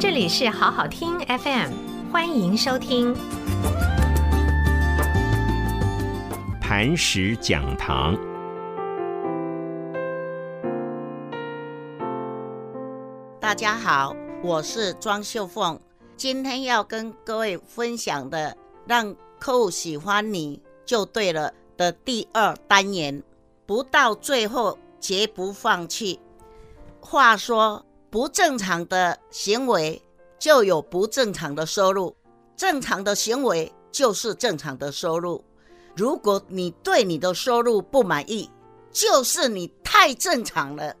这里是好好听 FM，欢迎收听磐石讲堂。大家好，我是庄秀凤，今天要跟各位分享的“让客户喜欢你就对了”的第二单元，不到最后绝不放弃。话说，不正常的行为就有不正常的收入，正常的行为就是正常的收入。如果你对你的收入不满意，就是你太正常了。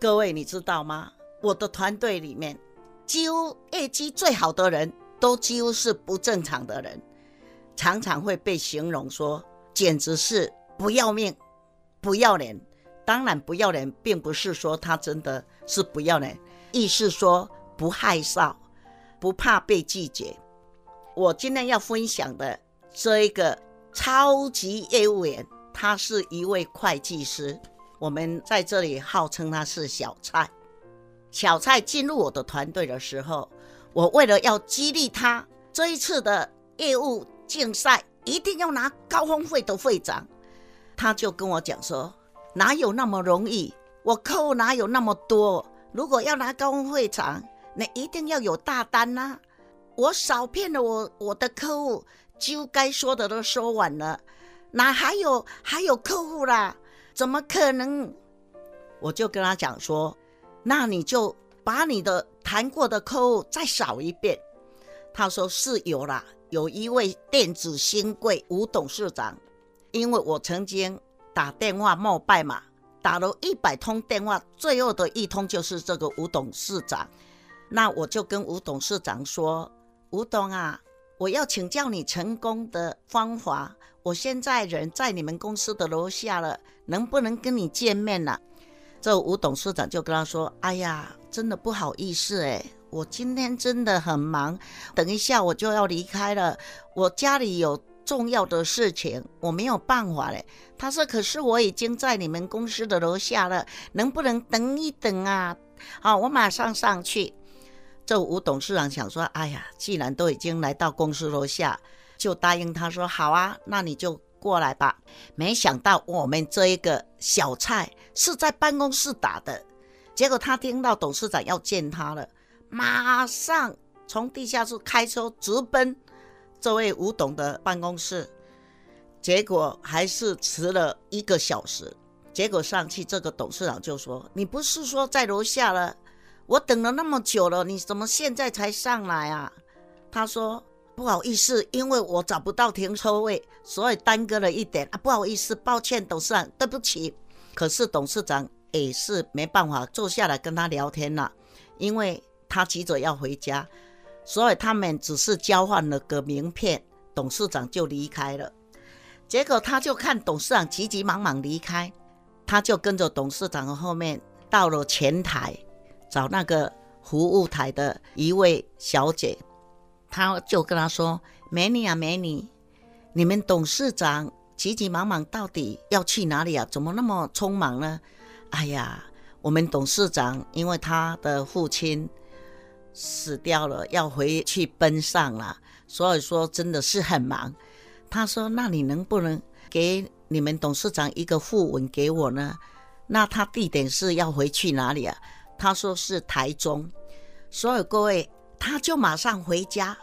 各位，你知道吗？我的团队里面，几乎业绩最好的人都几乎是不正常的人，常常会被形容说，简直是不要命、不要脸。当然，不要脸并不是说他真的是不要脸，意思说不害臊，不怕被拒绝。我今天要分享的这一个超级业务员，他是一位会计师，我们在这里号称他是小蔡。小蔡进入我的团队的时候，我为了要激励他，这一次的业务竞赛一定要拿高峰会的会长，他就跟我讲说。哪有那么容易？我客户哪有那么多？如果要拿高峰会场，那一定要有大单呐！我少骗了我我的客户，就该说的都说完了，哪还有还有客户啦？怎么可能？我就跟他讲说，那你就把你的谈过的客户再扫一遍。他说是有啦，有一位电子新贵吴董事长，因为我曾经。打电话冒拜嘛，打了一百通电话，最后的一通就是这个吴董事长。那我就跟吴董事长说：“吴董啊，我要请教你成功的方法。我现在人在你们公司的楼下了，能不能跟你见面呢？”这吴董事长就跟他说：“哎呀，真的不好意思哎，我今天真的很忙，等一下我就要离开了，我家里有。”重要的事情我没有办法嘞。他说：“可是我已经在你们公司的楼下了，能不能等一等啊？”好，我马上上去。这吴董事长想说：“哎呀，既然都已经来到公司楼下，就答应他说好啊，那你就过来吧。”没想到我们这一个小蔡是在办公室打的，结果他听到董事长要见他了，马上从地下室开车直奔。这位吴董的办公室，结果还是迟了一个小时。结果上去，这个董事长就说：“你不是说在楼下了？我等了那么久了，你怎么现在才上来啊？”他说：“不好意思，因为我找不到停车位，所以耽搁了一点啊，不好意思，抱歉，董事长，对不起。”可是董事长也是没办法坐下来跟他聊天了，因为他急着要回家。所以他们只是交换了个名片，董事长就离开了。结果他就看董事长急急忙忙离开，他就跟着董事长后面到了前台，找那个服务台的一位小姐，他就跟他说：“美女啊，美女，你们董事长急急忙忙到底要去哪里啊？怎么那么匆忙呢？”哎呀，我们董事长因为他的父亲。死掉了，要回去奔丧了，所以说真的是很忙。他说：“那你能不能给你们董事长一个副文给我呢？”那他地点是要回去哪里啊？他说是台中。所以各位，他就马上回家，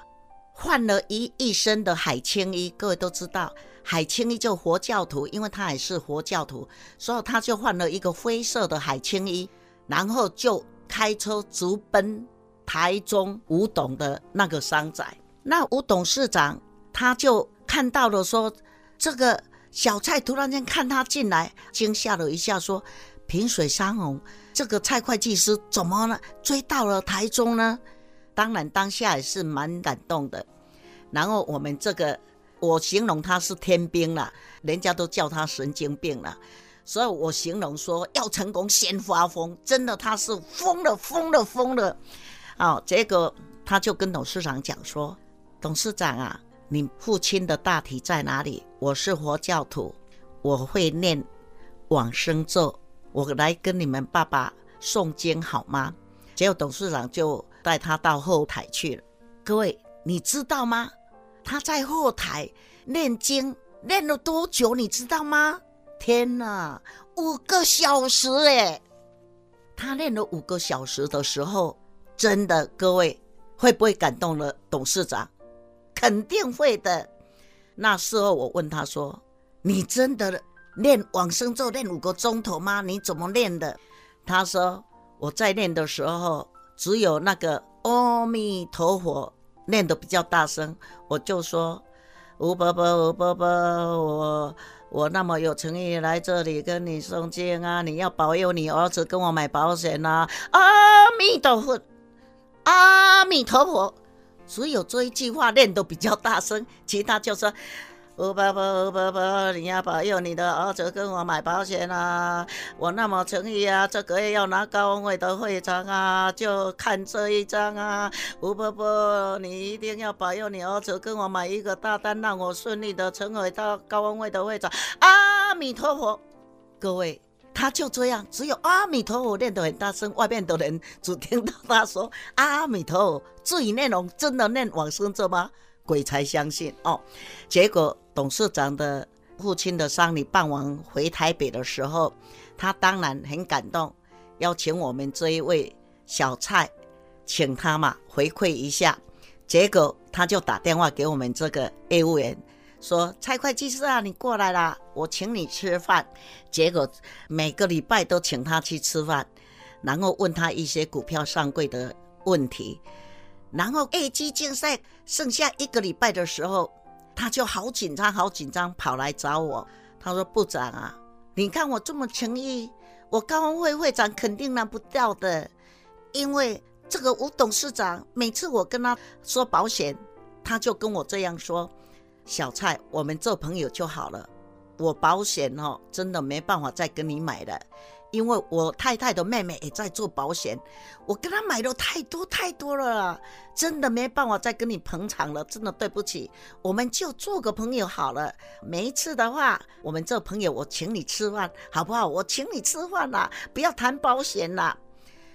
换了一一身的海青衣。各位都知道，海青衣就佛教徒，因为他也是佛教徒，所以他就换了一个灰色的海青衣，然后就开车直奔。台中吴董的那个商宅，那吴董事长他就看到了，说这个小蔡突然间看他进来，惊吓了一下，说萍水山洪，这个蔡会计师怎么了？追到了台中呢？当然当下也是蛮感动的。然后我们这个，我形容他是天兵了，人家都叫他神经病了，所以我形容说要成功先发疯，真的他是疯了，疯了，疯了。哦，结果他就跟董事长讲说：“董事长啊，你父亲的大体在哪里？我是佛教徒，我会念往生咒，我来跟你们爸爸诵经好吗？”结果董事长就带他到后台去了。各位，你知道吗？他在后台念经念了多久？你知道吗？天哪，五个小时哎！他练了五个小时的时候，真的，各位会不会感动了董事长？肯定会的。那时候我问他说：“你真的练往生咒练五个钟头吗？你怎么练的？”他说：“我在练的时候，只有那个阿弥陀佛练的比较大声，我就说：‘吴伯伯，吴伯伯，我。’”我那么有诚意来这里跟你诵经啊！你要保佑你儿子跟我买保险呐！阿弥陀佛，阿弥陀佛，只有这一句话念得比较大声，其他就说。吴伯伯，吴伯伯，你要保佑你的儿子跟我买保险啊！我那么诚意啊，这个月要拿高峰会的会长啊，就看这一张啊！吴伯伯，你一定要保佑你儿子跟我买一个大单，让我顺利的成为到高峰会的会长。阿弥陀佛，各位，他就这样，只有阿弥陀佛念得很大声，外面的人只听到他说阿弥陀佛。至于内容，真的念往生咒吗？鬼才相信哦！结果董事长的父亲的丧礼办完回台北的时候，他当然很感动，邀请我们这一位小蔡，请他嘛回馈一下。结果他就打电话给我们这个业务员，说：“蔡会计师啊，你过来啦，我请你吃饭。”结果每个礼拜都请他去吃饭，然后问他一些股票上柜的问题。然后 A 级竞赛剩下一个礼拜的时候，他就好紧张，好紧张，跑来找我。他说：“部长啊，你看我这么诚意，我高峰会会长肯定拿不掉的，因为这个吴董事长每次我跟他说保险，他就跟我这样说：小蔡，我们做朋友就好了。我保险哦，真的没办法再跟你买了。”因为我太太的妹妹也在做保险，我跟她买的太多太多了，真的没办法再跟你捧场了，真的对不起，我们就做个朋友好了。每一次的话，我们做朋友，我请你吃饭，好不好？我请你吃饭啦，不要谈保险啦。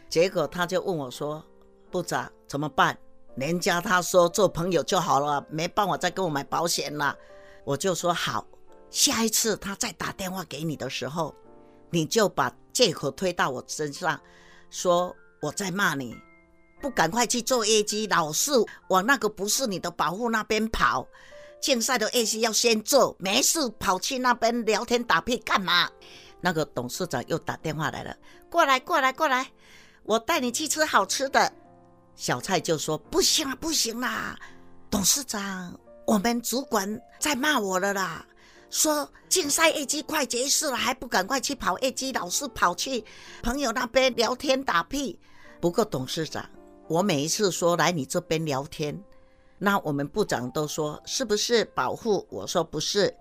结果他就问我说：“部长怎么办？人家他说做朋友就好了，没办法再跟我买保险了。”我就说好，下一次他再打电话给你的时候。你就把借口推到我身上，说我在骂你，不赶快去做业绩，老是往那个不是你的保护那边跑。竞赛的业绩要先做，没事跑去那边聊天打屁干嘛？那个董事长又打电话来了，过来过来过来，我带你去吃好吃的。小蔡就说不行了不行啦，董事长，我们主管在骂我了啦。说竞赛 A G 快结束了，还不赶快去跑 A G，老是跑去朋友那边聊天打屁。不过董事长，我每一次说来你这边聊天，那我们部长都说是不是保护？我说不是，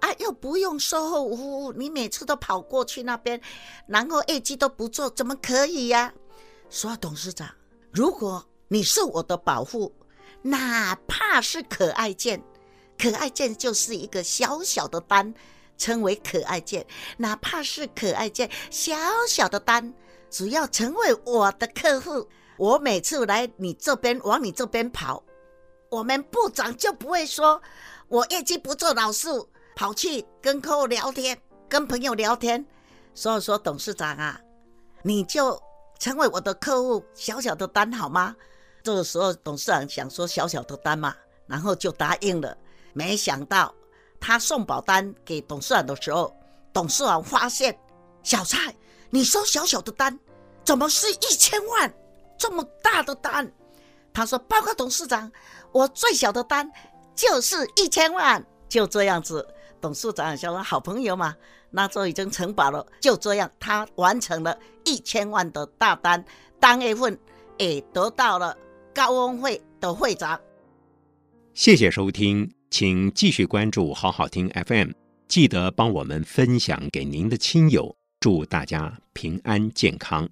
啊又不用售后服务，你每次都跑过去那边，然后 A G 都不做，怎么可以呀？说董事长，如果你是我的保护，哪怕是可爱键。可爱键就是一个小小的单，称为可爱键。哪怕是可爱键小小的单，只要成为我的客户，我每次来你这边往你这边跑，我们部长就不会说我业绩不做老数，跑去跟客户聊天，跟朋友聊天。所以说，董事长啊，你就成为我的客户，小小的单好吗？这个时候，董事长想说小小的单嘛，然后就答应了。没想到他送保单给董事长的时候，董事长发现小蔡，你收小小的单，怎么是一千万这么大的单？他说：“报告董事长，我最小的单就是一千万。”就这样子，董事长想说：“好朋友嘛，那就已经承保了。”就这样，他完成了一千万的大单，当月份也得到了高温会的会长。谢谢收听。请继续关注好好听 FM，记得帮我们分享给您的亲友，祝大家平安健康。